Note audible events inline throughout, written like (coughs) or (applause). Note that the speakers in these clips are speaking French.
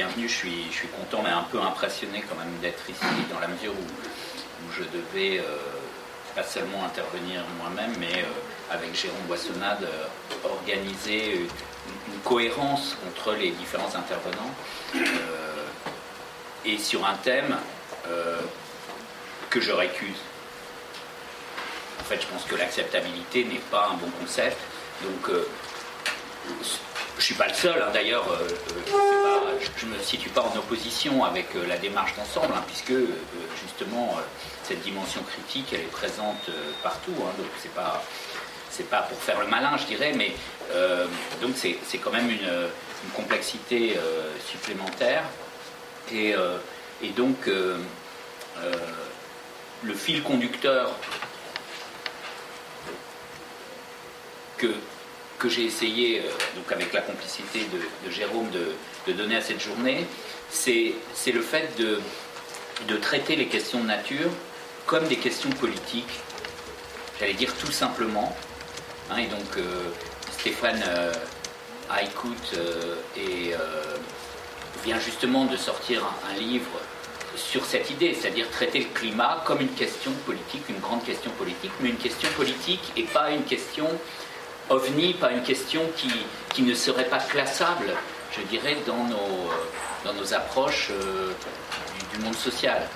bienvenue. Je suis, je suis content, mais un peu impressionné quand même d'être ici, dans la mesure où, je devais pas seulement intervenir moi-même, mais avec Jérôme Boissonnade, organiser une, cohérence entre les différents intervenants et sur un thème que je récuse. En fait, je pense que l'acceptabilité n'est pas un bon concept. Donc, euh, je ne suis pas le seul, hein. d'ailleurs, euh, euh, je ne me situe pas en opposition avec la démarche d'ensemble, hein, puisque justement, cette dimension critique, elle est présente partout. Hein. donc, c'est pas. C'est pas pour faire le malin, je dirais, mais donc c'est quand même une, complexité supplémentaire. Et, et donc, le fil conducteur que, que j'ai essayé, euh, donc avec la complicité de, Jérôme, de, donner à cette journée, c'est le fait de, traiter les questions de nature comme des questions politiques, j'allais dire tout simplement. Hein, et donc euh, Stéphane euh, et, vient justement de sortir un livre sur cette idée, c'est-à-dire traiter le climat comme une question politique, une grande question politique, mais une question politique et pas une question ovni, pas une question qui, ne serait pas classable, je dirais, dans nos, euh, approches euh, du, monde social.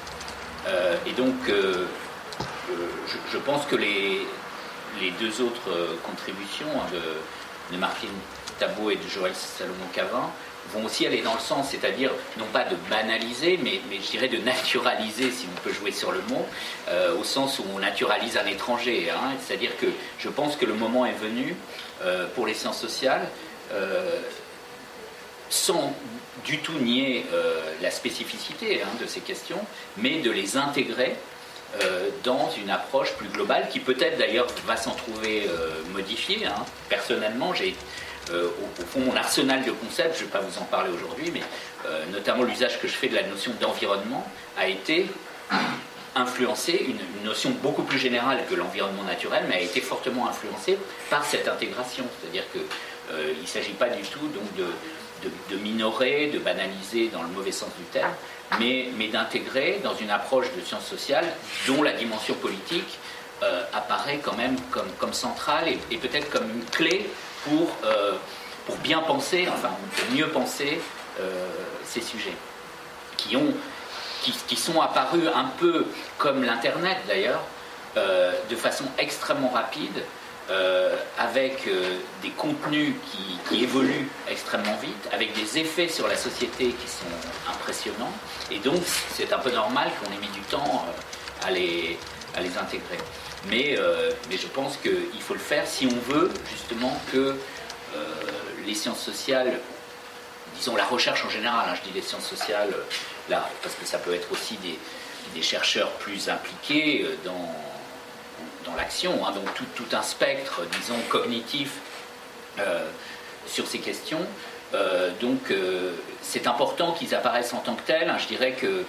Euh, et donc, je, pense que les, deux autres contributions hein, de, de Martine Tabot et de Joël Salomon-Cavin vont aussi aller dans le sens, c'est-à-dire non pas de banaliser, mais, mais, je dirais de naturaliser, si on peut jouer sur le mot, euh, au sens où on naturalise un étranger. Hein. c'est-à-dire que je pense que le moment est venu euh, pour les sciences sociales, euh, sans du tout nier la spécificité hein, de ces questions, mais de les intégrer dans une approche plus globale qui peut-être d'ailleurs va s'en trouver modifiée. Hein. Personnellement, j'ai euh, au, fond, mon arsenal de concepts, je ne vais pas vous en parler aujourd'hui, mais euh, notamment l'usage que je fais de la notion d'environnement a été influencé, une, notion beaucoup plus générale que l'environnement naturel, mais a été fortement influencé par cette intégration. C'est-à-dire qu'il euh, ne s'agit pas du tout donc de, minorer, de banaliser dans le mauvais sens du terme, mais, d'intégrer dans une approche de sciences sociales dont la dimension politique apparaît quand même comme, centrale et peut-être comme une clé pour, euh, pour bien penser, enfin pour mieux penser euh, ces sujets, qui, ont, qui, sont apparus un peu comme l'Internet d'ailleurs, euh, de façon extrêmement rapide, avec des contenus qui, évoluent extrêmement vite, avec des effets sur la société qui sont impressionnants, et donc c'est un peu normal qu'on ait mis du temps à les, à les intégrer. Mais, euh, mais je pense qu'il faut le faire si on veut justement que euh, les sciences sociales, disons la recherche en général, hein, je dis les sciences sociales, euh, là, parce que ça peut être aussi des, chercheurs plus impliqués dans, dans l'action, hein, donc tout, tout, un spectre, disons, cognitif sur ces questions. donc c'est important qu'ils apparaissent en tant que tels. Hein, je dirais que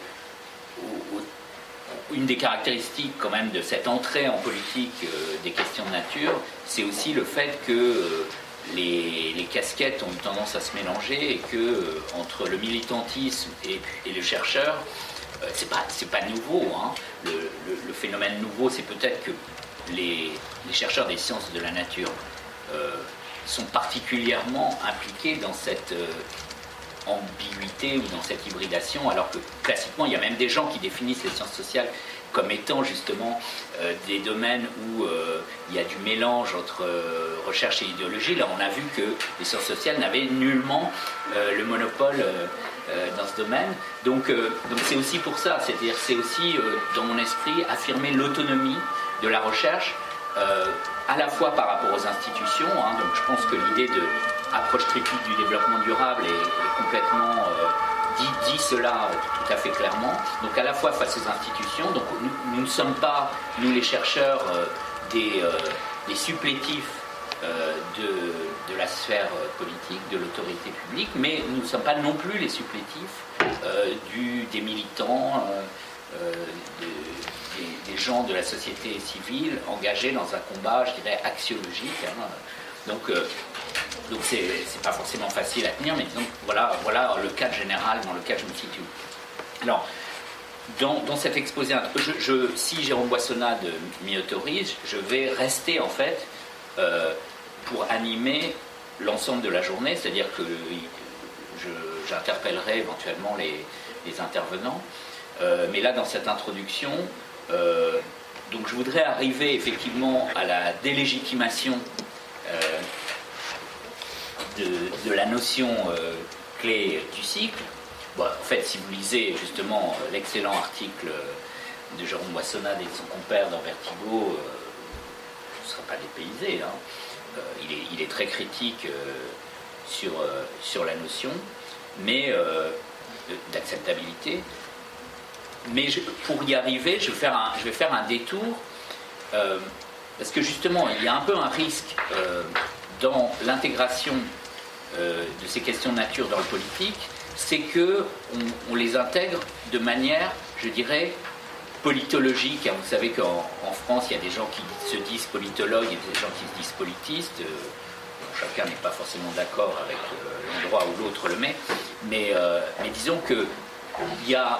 une des caractéristiques quand même de cette entrée en politique euh, des questions de nature, c'est aussi le fait que euh, les, casquettes ont une tendance à se mélanger et que euh, entre le militantisme et, le chercheur, c'est pas c'est pas nouveau. Hein. Le, phénomène nouveau, c'est peut-être que les, chercheurs des sciences de la nature sont particulièrement impliqués dans cette ambiguïté ou dans cette hybridation, alors que classiquement, il y a même des gens qui définissent les sciences sociales comme étant justement euh, des domaines où euh, il y a du mélange entre euh, recherche et idéologie. Là, on a vu que les sciences sociales n'avaient nullement le monopole dans ce domaine. Donc, c'est aussi pour ça, c'est-à-dire c'est aussi dans mon esprit affirmer l'autonomie de la recherche à la fois par rapport aux institutions. Hein. donc, je pense que l'idée de approche critique du développement durable est, complètement euh, dit, cela tout à fait clairement. Donc à la fois face aux institutions, donc nous, ne sommes pas, nous les chercheurs, euh, des, euh, des, supplétifs de, de, la sphère politique, de l'autorité publique, mais nous ne sommes pas non plus les supplétifs du, des militants, des, gens de la société civile engagés dans un combat, je dirais, axiologique. Hein, Donc, donc c'est pas forcément facile à tenir, mais disons, voilà, voilà le cadre général dans lequel je me situe. Alors, dans, cet exposé, si Jérôme Boissonnade m'y autorise, je vais rester en fait pour animer l'ensemble de la journée, c'est-à-dire que j'interpellerai éventuellement les, intervenants. Euh, mais là, dans cette introduction, euh, donc je voudrais arriver effectivement à la délégitimation euh, de, la notion clé du cycle. en fait, si vous lisez justement l'excellent article de Jérôme Boissonnade et de son compère dans Vertigo, ne serez pas dépaysé. Hein. Euh, il est, très critique euh, sur, euh, la notion, mais d'acceptabilité. Mais pour y arriver, je vais faire un détour, parce que justement, il y a un peu un risque dans l'intégration de ces questions de nature dans le politique, c'est que on, les intègre de manière, je dirais, politologique. Vous savez qu'en France, il y a des gens qui se disent politologues et des gens qui se disent politistes. Euh, chacun n'est pas forcément d'accord avec euh, l'endroit où l'autre le met. Mais, euh, mais disons qu'il y a,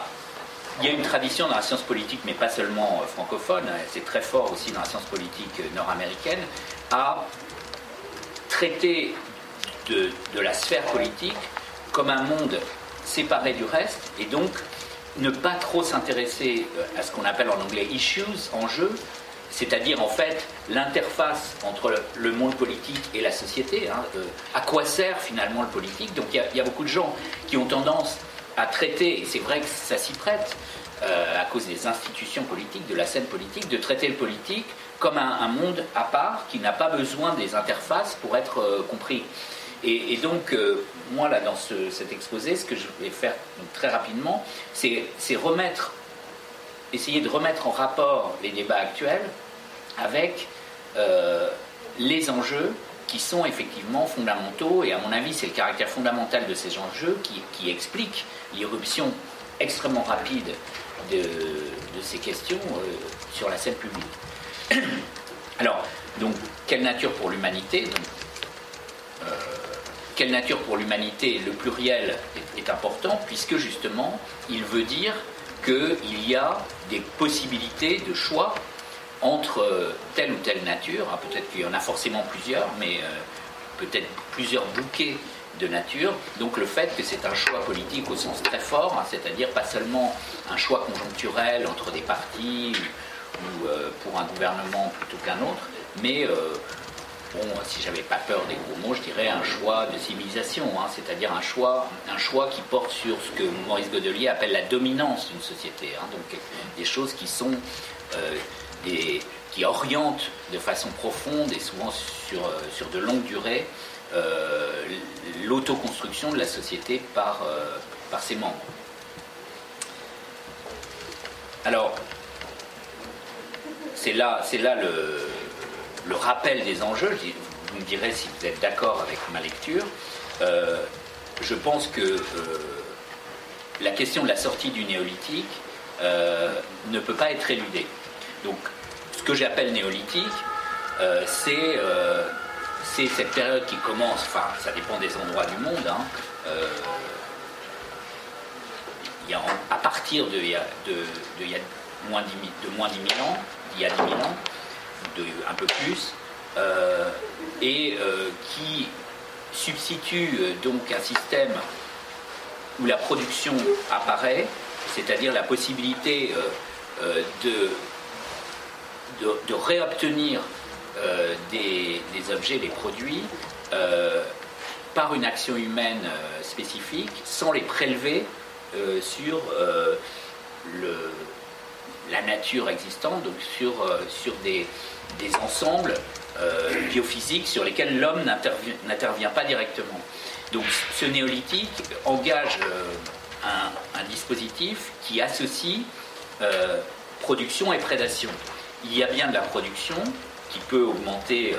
y a une tradition dans la science politique, mais pas seulement francophone, hein, c'est très fort aussi dans la science politique nord-américaine, à traiter de, la sphère politique comme un monde séparé du reste et donc ne pas trop s'intéresser euh, à ce qu'on appelle en anglais issues, enjeux, c'est-à-dire en fait l'interface entre le monde politique et la société. Hein, euh, à quoi sert finalement le politique Donc il y, a beaucoup de gens qui ont tendance à traiter, et c'est vrai que ça s'y prête, euh, à cause des institutions politiques, de la scène politique, de traiter le politique comme un, monde à part qui n'a pas besoin des interfaces pour être compris. Et, donc, euh, moi, là, dans cet exposé, ce que je vais faire très rapidement, c'est remettre, essayer de remettre en rapport les débats actuels avec euh, les enjeux qui sont effectivement fondamentaux, et à mon avis, c'est le caractère fondamental de ces enjeux qui, qui explique l'irruption extrêmement rapide de, ces questions euh, sur la scène publique. (coughs) Alors, donc, quelle nature pour l'humanité quelle nature pour l'humanité Le pluriel est, important puisque justement, il veut dire qu'il y a des possibilités de choix entre euh, telle ou telle nature. Ah, peut-être qu'il y en a forcément plusieurs, mais euh, peut-être plusieurs bouquets de nature. Donc le fait que c'est un choix politique au sens très fort, hein, c'est-à-dire pas seulement un choix conjoncturel entre des partis ou, euh, pour un gouvernement plutôt qu'un autre, mais si j'avais pas peur des gros mots, je dirais un choix de civilisation, hein, c'est-à-dire un choix, un choix qui porte sur ce que Maurice Godelier appelle la dominance d'une société. Hein. donc des choses qui sont euh, qui orientent de façon profonde et souvent sur, euh, sur de longue durée euh, l'autoconstruction de la société par, par ses membres. Alors, c'est là, c'est là le, rappel des enjeux, vous me direz si vous êtes d'accord avec ma lecture, euh, je pense que euh, la question de la sortie du néolithique euh, ne peut pas être éludée. Donc, que j'appelle néolithique, c'est cette période qui commence, enfin, ça dépend des endroits du monde, hein, à partir de, de, moins de moins 10 000 ans, il y a 10 000 ans, un peu plus, euh, et euh, qui substitue euh, donc un système où la production apparaît, c'est-à-dire la possibilité de, de, réobtenir des, objets, des produits, par une action humaine spécifique, sans les prélever sur la nature existante, donc sur, sur des, des ensembles euh, biophysiques sur lesquels l'homme n'intervient pas directement. Donc ce néolithique engage euh, un, dispositif qui associe euh, production et prédation. Il y a bien de la production qui peut augmenter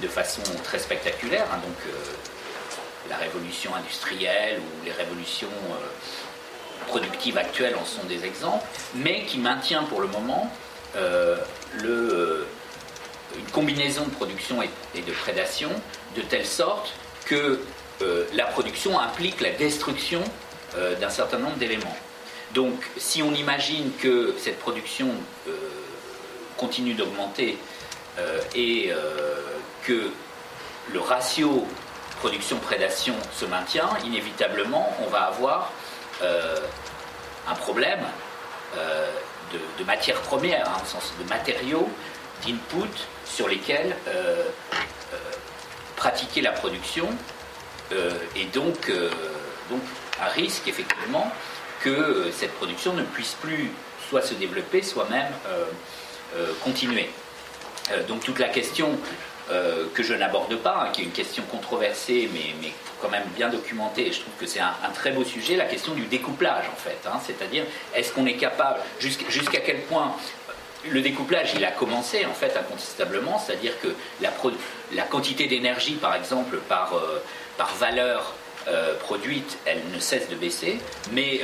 de façon très spectaculaire, hein, donc la révolution industrielle ou les révolutions productives actuelles en sont des exemples, mais qui maintient pour le moment une combinaison de production et, de prédation, de telle sorte que la production implique la destruction d'un certain nombre d'éléments. Donc si on imagine que cette production continue d'augmenter et que le ratio production-prédation se maintient, inévitablement, on va avoir euh, un problème euh, de, matières premières, hein, au sens de matériaux, d'input sur lesquels euh, pratiquer la production, et donc, donc un risque effectivement que cette production ne puisse plus soit se développer, soit même continuer. donc toute la question euh, que je n'aborde pas, hein, qui est une question controversée, mais, mais, quand même bien documentée, et je trouve que c'est un, très beau sujet, la question du découplage, en fait. Hein. C'est-à-dire, est-ce qu'on est capable, jusqu'à quel point le découplage, il a commencé, en fait, incontestablement, c'est-à-dire que la, la quantité d'énergie, par exemple, par, euh, par valeur euh, produite, elle ne cesse de baisser, mais,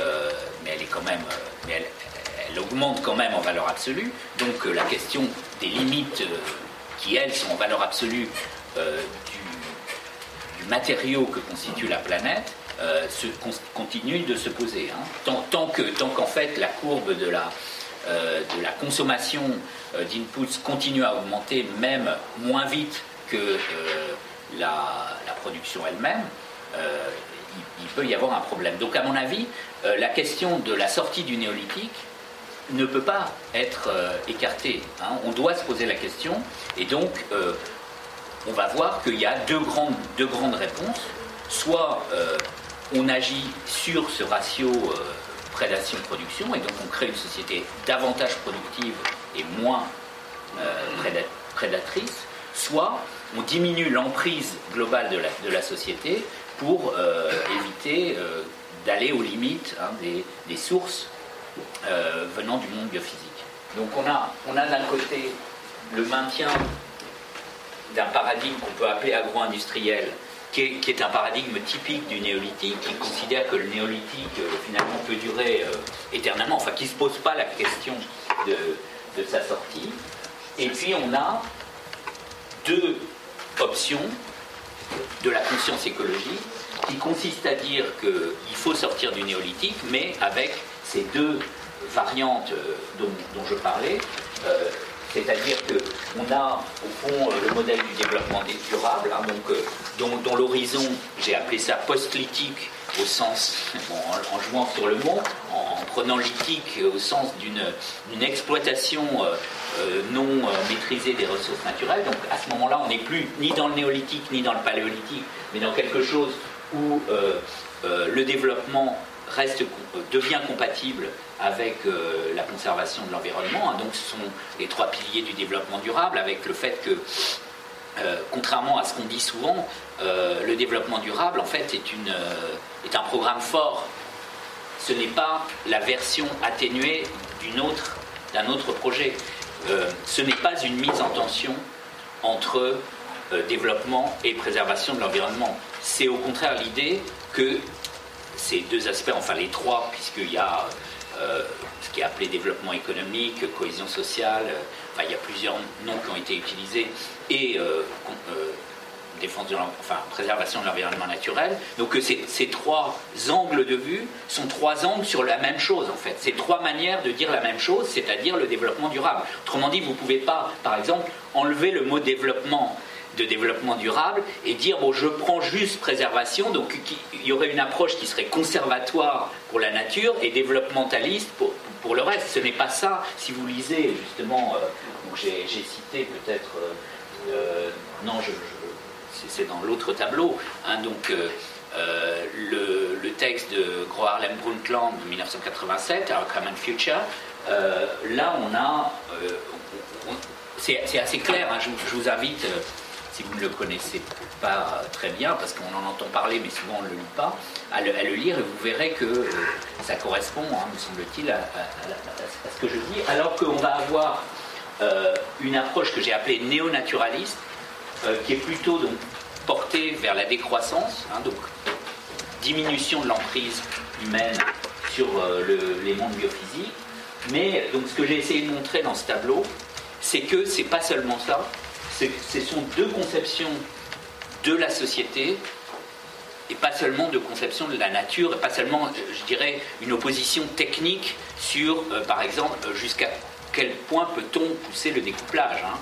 mais elle est quand même... elle, augmente quand même en valeur absolue. Donc la question des limites qui elles sont en valeur absolue euh, du, matériau que constitue la planète, euh, continue de se poser. Hein. Tant, que, tant qu'en fait la courbe de la, euh, de la consommation d'inputs continue à augmenter, même moins vite que la, la, production elle-même, il, peut y avoir un problème. Donc à mon avis, la question de la sortie du néolithique, ne peut pas être euh, écarté. Hein. On doit se poser la question, et donc euh, on va voir qu'il y a deux grandes, deux grandes réponses. Soit euh, on agit sur ce ratio prédation-production, et donc on crée une société davantage productive et moins prédatrice, soit on diminue l'emprise globale de la, société pour éviter d'aller aux limites hein, des, des sources euh, venant du monde biophysique. Donc on a, on a d'un côté le maintien d'un paradigme qu'on peut appeler agro-industriel, qui est, un paradigme typique du néolithique, qui considère que le néolithique euh, finalement peut durer euh, éternellement, enfin qui ne se pose pas la question de, de, sa sortie. Et puis on a deux options de la conscience écologique qui consistent à dire qu'il faut sortir du néolithique, mais avec ces deux variantes euh, dont, je parlais, euh, c'est-à-dire qu'on a au fond euh, le modèle du développement durable, hein, donc, dont, l'horizon, j'ai appelé ça post-lithique au sens, (laughs) en, jouant sur le mot, en, prenant lithique au sens d'une exploitation non maîtrisée des ressources naturelles. Donc à ce moment-là, on n'est plus ni dans le néolithique ni dans le paléolithique, mais dans quelque chose où le développement reste, devient compatible avec euh, la conservation de l'environnement. Hein. donc ce sont les trois piliers du développement durable, avec le fait que, euh, contrairement à ce qu'on dit souvent, euh, le développement durable, en fait, est, un programme fort. Ce n'est pas la version atténuée d'un autre projet. ce n'est pas une mise en tension entre développement et préservation de l'environnement. C'est au contraire l'idée que ces deux aspects, enfin les trois, puisqu'il y a euh, ce qui est appelé développement économique, cohésion sociale, euh, il y a plusieurs noms qui ont été utilisés, et euh, défense de enfin, préservation de l'environnement naturel. Donc ces, ces, trois angles de vue sont trois angles sur la même chose en fait. C'est trois manières de dire la même chose, c'est-à-dire le développement durable. Autrement dit, vous ne pouvez pas, par exemple, enlever le mot développement de développement durable et dire bon je prends juste préservation. Donc il y aurait une approche qui serait conservatoire pour la nature et développementaliste pour, pour le reste. Ce n'est pas ça. Si vous lisez justement euh, j'ai cité peut-être euh, euh, non c'est dans l'autre tableau hein, donc le, le, texte de Gro Harlem Brundtland de 1987 Our Common Future là on a c'est assez clair, hein, je, vous invite, si vous ne le connaissez pas très bien, parce qu'on en entend parler, mais souvent on ne le lit pas, à le, lire et vous verrez que euh, ça correspond, hein, me semble-t-il, à, ce que je dis, alors qu'on va avoir euh, une approche que j'ai appelée néo-naturaliste, euh, qui est plutôt donc, portée vers la décroissance, hein, donc diminution de l'emprise humaine sur les mondes biophysiques. Mais donc ce que j'ai essayé de montrer dans ce tableau, c'est que c'est pas seulement ça, ce sont deux conceptions de la société et pas seulement de conception de la nature, et pas seulement, euh, je dirais, une opposition technique sur, euh, par exemple, jusqu'à quel point peut-on pousser le découplage, hein,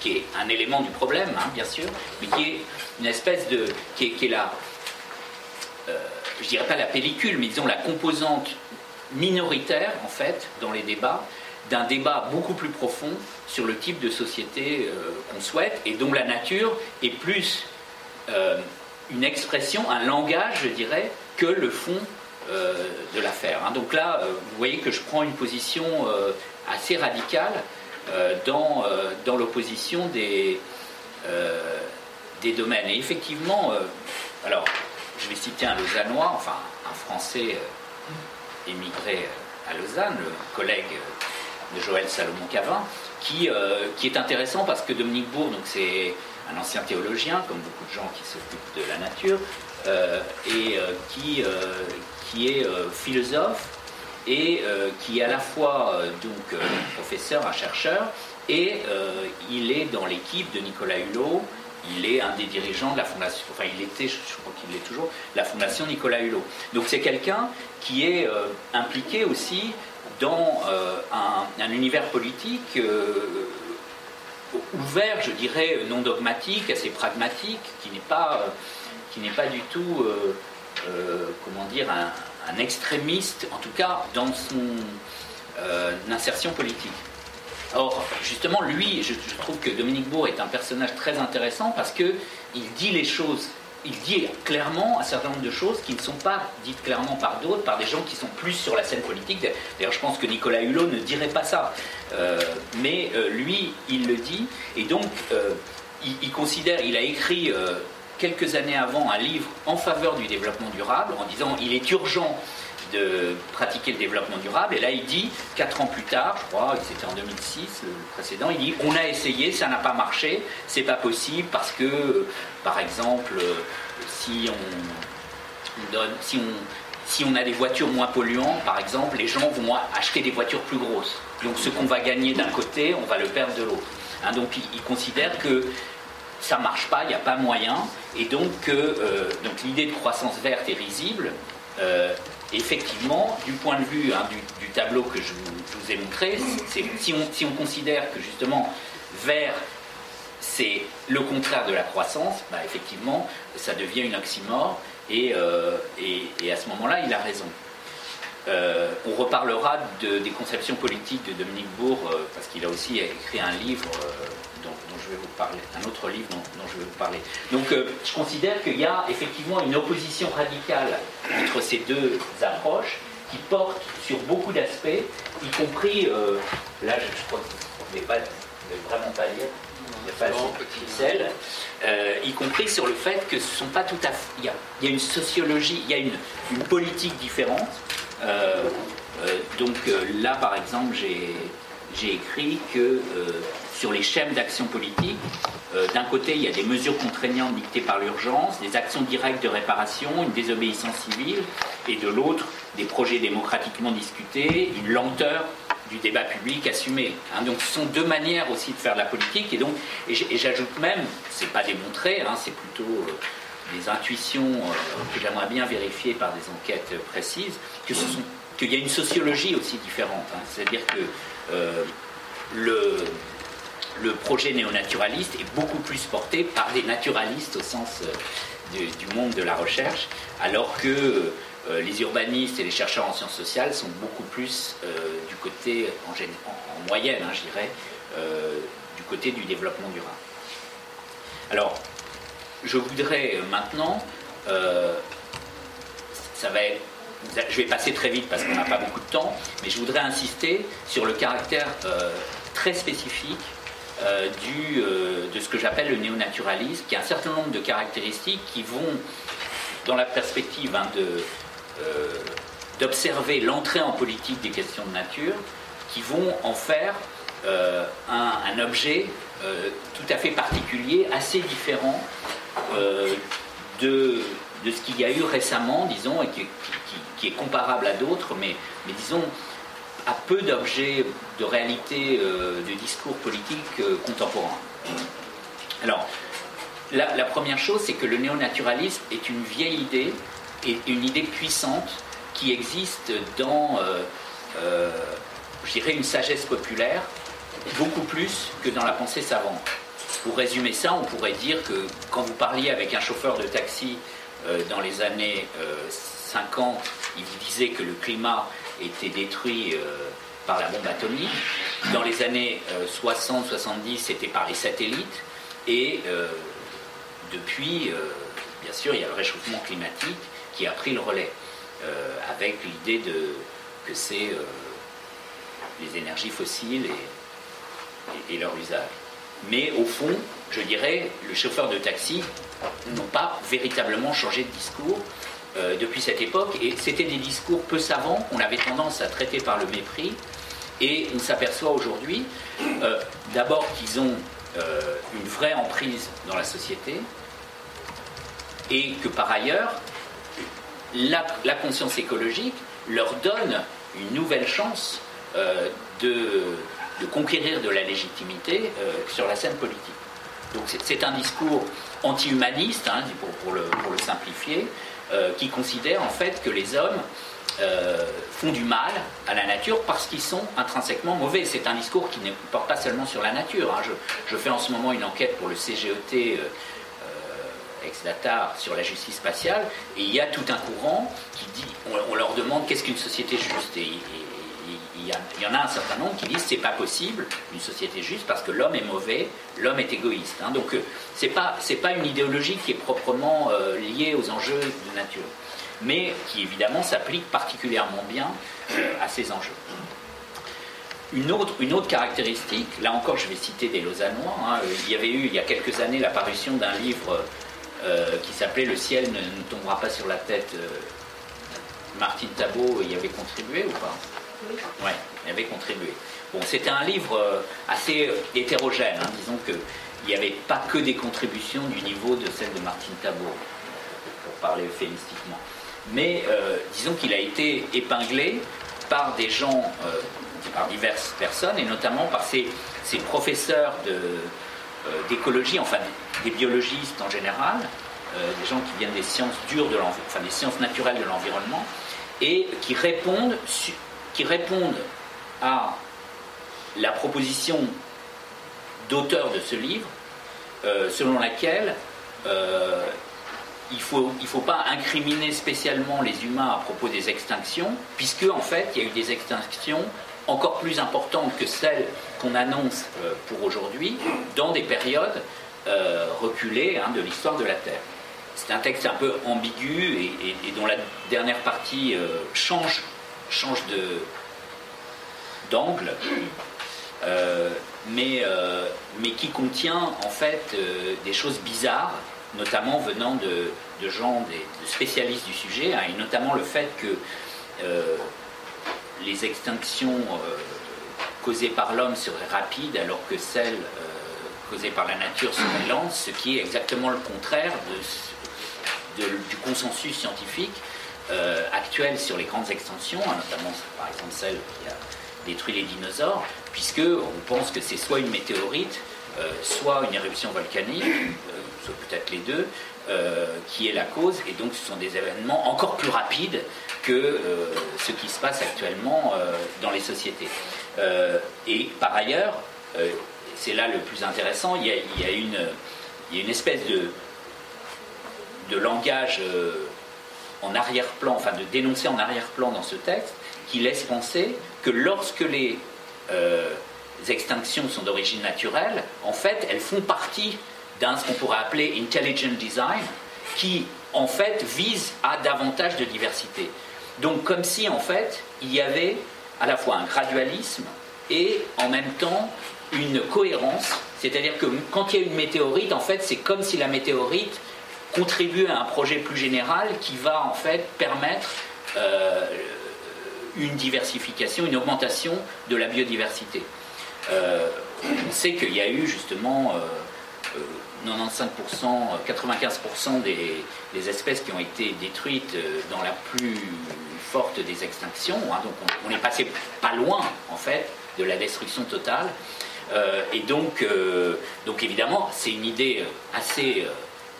qui est un élément du problème, hein, bien sûr, mais qui est une espèce de. qui est, la. Euh, je dirais pas la pellicule, mais disons la composante minoritaire, en fait, dans les débats, d'un débat beaucoup plus profond sur le type de société euh, qu'on souhaite et dont la nature est plus euh, une expression, un langage, je dirais, que le fond de l'affaire. Hein. Donc là, vous voyez que je prends une position assez radicale euh, dans, euh, l'opposition des, euh, des domaines. Et effectivement, alors, je vais citer un Lausannois, enfin un Français émigré à Lausanne, le collègue de Joël Salomon-Cavin, qui, qui est intéressant parce que Dominique Bourg, c'est un ancien théologien, comme beaucoup de gens qui s'occupent de la nature, et qui, qui est philosophe et euh, qui est à la fois euh, donc euh, professeur, un chercheur, et il est dans l'équipe de Nicolas Hulot. Il est un des dirigeants de la fondation, enfin il était, je, crois qu'il l'est toujours, la fondation Nicolas Hulot. Donc c'est quelqu'un qui est impliqué aussi dans un, univers politique ouvert, je dirais, non dogmatique, assez pragmatique, qui n'est pas, n'est pas du tout, comment dire, un, extrémiste, en tout cas dans son euh, insertion politique. Or, justement, lui, je, trouve que Dominique Bourg est un personnage très intéressant parce qu'il dit les choses, il dit clairement un certain nombre de choses qui ne sont pas dites clairement par d'autres, par des gens qui sont plus sur la scène politique. D'ailleurs, je pense que Nicolas Hulot ne dirait pas ça. Euh, mais euh, lui, il le dit. Et donc, il, il, considère, il a écrit quelques années avant un livre en faveur du développement durable en disant il est urgent de pratiquer le développement durable. Et là, il dit, quatre ans plus tard, je crois, c'était en 2006, le précédent, il dit on a essayé, ça n'a pas marché, c'est pas possible parce que, par exemple, si on, donne, si on, si on a des voitures moins polluantes, par exemple, les gens vont acheter des voitures plus grosses. Donc ce qu'on va gagner d'un côté, on va le perdre de l'autre. Hein, donc il, considère que ça marche pas, il n'y a pas moyen, et donc, euh, donc l'idée de croissance verte est risible. Euh, effectivement, du point de vue hein, du, tableau que je vous, ai montré, si on, si on considère que justement vert c'est le contraire de la croissance, bah, effectivement, ça devient une oxymore, et, euh, et, à ce moment-là, il a raison. on reparlera de, des conceptions politiques de Dominique Bourg, parce qu'il a aussi écrit un livre je vais vous parler, un autre livre dont, je vais vous parler. Donc euh, je considère qu'il y a effectivement une opposition radicale entre ces deux approches qui portent sur beaucoup d'aspects, y compris, euh, là je, crois que vous ne vais vraiment pas lire, il n'y a pas celle, euh, y compris sur le fait que ce sont pas tout à fait. Il y a, une sociologie, il y a une, une politique différente. donc là, par exemple, j'ai écrit que sur les schèmes d'action politique. Euh, d'un côté, il y a des mesures contraignantes dictées par l'urgence, des actions directes de réparation, une désobéissance civile, et de l'autre, des projets démocratiquement discutés, une lenteur du débat public assumé. Hein. donc ce sont deux manières aussi de faire de la politique, et donc, et j'ajoute même, c'est pas démontré, hein, c'est plutôt euh, des intuitions euh, que j'aimerais bien vérifier par des enquêtes précises, que ce qu'il y a une sociologie aussi différente. Hein. C'est-à-dire que le, le projet néonaturaliste est beaucoup plus porté par des naturalistes au sens euh, du monde de la recherche, alors que euh, les urbanistes et les chercheurs en sciences sociales sont beaucoup plus euh, du côté, en, moyenne, hein, je dirais, du côté du développement durable. Alors, je voudrais maintenant, ça va je vais passer très vite parce qu'on n'a pas beaucoup de temps, mais je voudrais insister sur le caractère très spécifique euh, du, euh, de ce que j'appelle le néonaturalisme, qui a un certain nombre de caractéristiques qui vont, dans la perspective hein, euh, d'observer l'entrée en politique des questions de nature, qui vont en faire un, objet tout à fait particulier, assez différent de, de ce qu'il y a eu récemment, disons, et qui, est comparable à d'autres, mais, disons à peu d'objets de réalité euh, de discours politique euh, contemporain. Alors, la, première chose, c'est que le néonaturalisme est une vieille idée, et une idée puissante qui existe dans, euh, euh, je dirais, une sagesse populaire, beaucoup plus que dans la pensée savante. Pour résumer ça, on pourrait dire que quand vous parliez avec un chauffeur de taxi dans les années 50, il vous disait que le climat était détruit par la bombe atomique. Dans les années 60-70, c'était par les satellites. Et depuis, bien sûr, il y a le réchauffement climatique qui a pris le relais, euh, avec l'idée que c'est euh, les énergies fossiles et, leur usage. Mais au fond, je dirais, le chauffeur de taxi n'ont pas véritablement changé de discours euh, depuis cette époque, et c'était des discours peu savants qu'on avait tendance à traiter par le mépris, et on s'aperçoit aujourd'hui, d'abord qu'ils ont une vraie emprise dans la société, et que par ailleurs, la, conscience écologique leur donne une nouvelle chance euh, de, conquérir de la légitimité euh, sur la scène politique. Donc c'est un discours anti-humaniste, hein, pour, le, simplifier, euh, qui considère en fait que les hommes font du mal à la nature parce qu'ils sont intrinsèquement mauvais. C'est un discours qui ne porte pas seulement sur la nature. Hein. Je, fais en ce moment une enquête pour le CGET ex-Datar sur la justice spatiale, et il y a tout un courant qui dit, on, leur demande qu'est-ce qu'une société juste, et, il, y en a un certain nombre qui disent c'est pas possible une société juste parce que l'homme est mauvais, l'homme est égoïste. Hein. Donc euh, c'est pas c'est pas une idéologie qui est proprement euh, liée aux enjeux de nature, mais qui évidemment s'applique particulièrement bien euh, à ces enjeux. Une autre, caractéristique, là encore je vais citer des Lausannois, hein, il y avait eu il y a quelques années l'apparition d'un livre qui s'appelait Le ciel ne, tombera pas sur la tête. Martine Tabot y avait contribué ou pas? Oui. Ouais, il avait contribué. Bon, c'était un livre euh, assez hétérogène. Hein. disons qu'il n'y avait pas que des contributions du niveau de celle de Martine Tabot, pour parler euphémistiquement. Mais disons qu'il a été épinglé par des gens, par diverses personnes, et notamment par ses professeurs de, euh, d'écologie, enfin des biologistes en général, euh, des gens qui viennent des sciences dures de enfin des sciences naturelles de l'environnement, et qui répondent, qui répondent à la proposition d'auteur de ce livre, euh, selon laquelle il ne faut, il faut pas incriminer spécialement les humains à propos des extinctions, puisque en fait il y a eu des extinctions encore plus importantes que celles qu'on annonce euh, pour aujourd'hui dans des périodes euh, reculées hein, de l'histoire de la Terre. C'est un texte un peu ambigu et, dont la dernière partie euh, change, change de, d'angle, mais, mais qui contient en fait des choses bizarres, notamment venant de, gens, des, de spécialistes du sujet, hein, et notamment le fait que les extinctions causées par l'homme seraient rapides alors que celles euh, causées par la nature seraient lentes, ce qui est exactement le contraire du consensus scientifique euh, actuel sur les grandes extinctions, hein, notamment par exemple celle qui a détruit les dinosaures, puisque on pense que c'est soit une météorite, euh, soit une éruption volcanique, soit peut-être les deux, qui est la cause, et donc ce sont des événements encore plus rapides que euh, ce qui se passe actuellement euh, dans les sociétés. Euh, et par ailleurs, c'est là le plus intéressant, il y a, une, espèce de langage en arrière-plan, enfin de dénoncer en arrière-plan dans ce texte, qui laisse penser que lorsque les extinctions sont d'origine naturelle, en fait, elles font partie d'un ce qu'on pourrait appeler intelligent design, qui en fait vise à davantage de diversité. Donc comme si en fait il y avait à la fois un gradualisme et en même temps une cohérence, c'est-à-dire que quand il y a une météorite, en fait c'est comme si la météorite contribuait à un projet plus général qui va en fait permettre euh, une diversification, une augmentation de la biodiversité. Euh, on sait qu'il y a eu justement euh, 95%, 95% des, espèces qui ont été détruites dans la plus forte des extinctions. Hein. donc on, est passé pas loin, en fait, de la destruction totale. et donc, donc évidemment, c'est une idée assez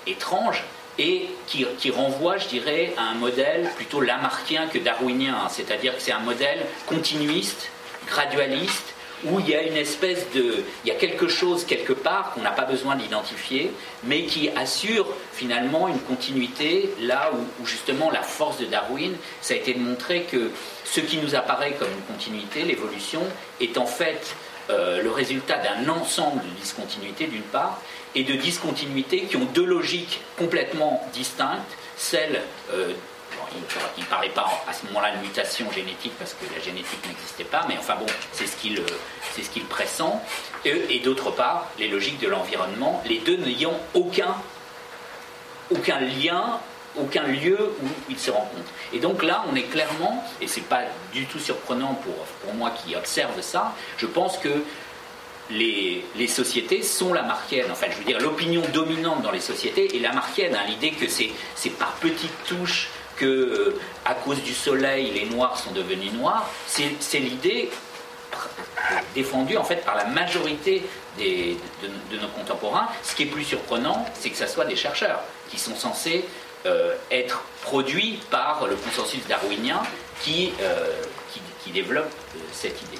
étrange et qui, qui, renvoie, je dirais, à un modèle plutôt lamarckien que darwinien, c'est-à-dire que c'est un modèle continuiste, gradualiste, où il y a une espèce de. Il y a quelque chose quelque part qu'on n'a pas besoin d'identifier, mais qui assure finalement une continuité là où, justement la force de Darwin, ça a été de montrer que ce qui nous apparaît comme une continuité, l'évolution, est en fait euh, le résultat d'un ensemble de discontinuités d'une part, et de discontinuités qui ont deux logiques complètement distinctes, celle euh, il ne parlait pas à ce moment-là de mutation génétique parce que la génétique n'existait pas, mais enfin bon, c'est ce qu'il c'est ce qu'il pressent. Et, d'autre part, les logiques de l'environnement, les deux n'ayant aucun, aucun lien, aucun lieu où ils se rencontrent. Et donc là, on est clairement, et c'est pas du tout surprenant pour, pour moi qui observe ça, je pense que les, sociétés sont la marquienne. Enfin, je veux dire, l'opinion dominante dans les sociétés est la marquienne. Hein, L'idée que c'est par petites touches que euh, cause du soleil, les noirs sont devenus noirs, c'est l'idée défendue en fait par la majorité de, nos contemporains. Ce qui est plus surprenant, c'est que ce soit des chercheurs qui sont censés euh, être produits par le consensus darwinien qui, euh, qui, développe cette idée.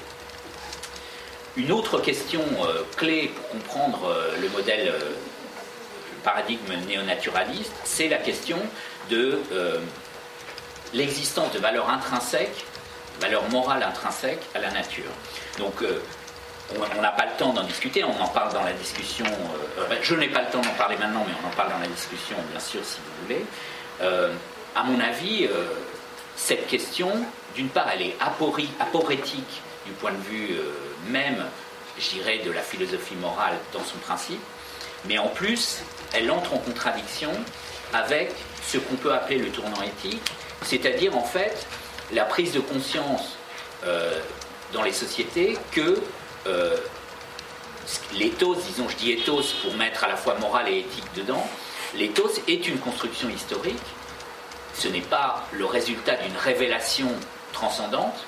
Une autre question clé pour comprendre le modèle, le paradigme néonaturaliste, c'est la question de l'existence de valeurs intrinsèques, valeurs morales intrinsèques à la nature. Donc, euh, on n'a pas le temps d'en discuter, on en parle dans la discussion. Euh, je n'ai pas le temps d'en parler maintenant, mais on en parle dans la discussion, bien sûr, si vous voulez. Euh, à mon avis, cette question, d'une part, elle est aporétique du point de vue même, je dirais, de la philosophie morale dans son principe, mais en plus, elle entre en contradiction avec ce qu'on peut appeler le tournant éthique, c'est-à-dire en fait la prise de conscience euh, dans les sociétés que euh, l'éthos, disons, je dis ethos pour mettre à la fois morale et éthique dedans, l'éthos est une construction historique, ce n'est pas le résultat d'une révélation transcendante,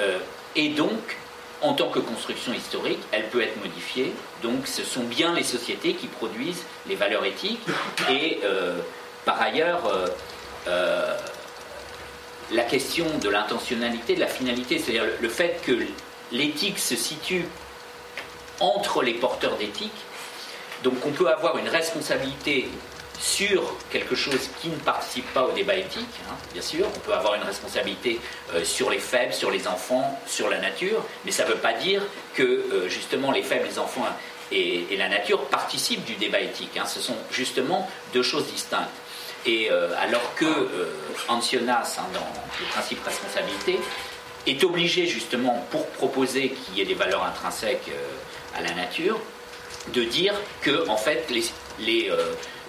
euh, et donc, en tant que construction historique, elle peut être modifiée, donc ce sont bien les sociétés qui produisent les valeurs éthiques, et par ailleurs, la question de l'intentionnalité, de la finalité, c'est-à-dire le, fait que l'éthique se situe entre les porteurs d'éthique, donc on peut avoir une responsabilité sur quelque chose qui ne participe pas au débat éthique, hein, bien sûr. On peut avoir une responsabilité euh, sur les faibles, sur les enfants, sur la nature, mais ça ne veut pas dire que euh, justement les faibles, les enfants et, la nature participent du débat éthique. Hein. Ce sont justement deux choses distinctes. Et euh, alors que Ancionas, hein, dans le principe responsabilité, est obligé justement, pour proposer qu'il y ait des valeurs intrinsèques à la nature, de dire que en fait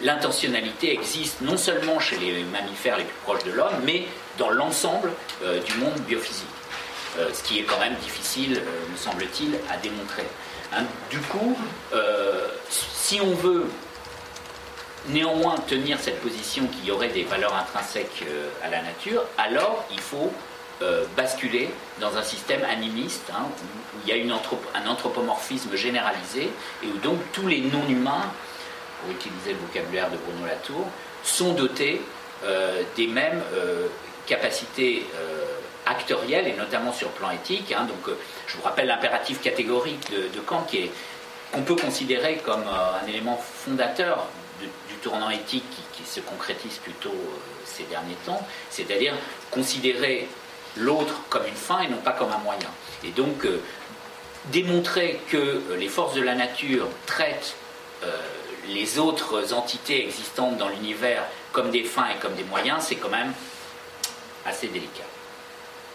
l'intentionnalité existe non seulement chez les mammifères les plus proches de l'homme, mais dans l'ensemble du monde biophysique. ce qui est quand même difficile, me semble-t-il, à démontrer. Hein, du coup, si on veut néanmoins tenir cette position qu'il y aurait des valeurs intrinsèques euh, à la nature, alors il faut euh, basculer dans un système animiste hein, où, il y a un anthropomorphisme généralisé et où donc tous les non-humains, pour utiliser le vocabulaire de Bruno Latour, sont dotés euh, des mêmes capacités actorielles et notamment sur le plan éthique. Hein. donc, je vous rappelle l'impératif catégorique de, Kant qu'on peut considérer comme un élément fondateur du tournant éthique qui, se concrétise plutôt euh, ces derniers temps, c'est-à-dire considérer l'autre comme une fin et non pas comme un moyen. Et donc euh, démontrer que euh, les forces de la nature traitent les autres entités existantes dans l'univers comme des fins et comme des moyens, c'est quand même assez délicat.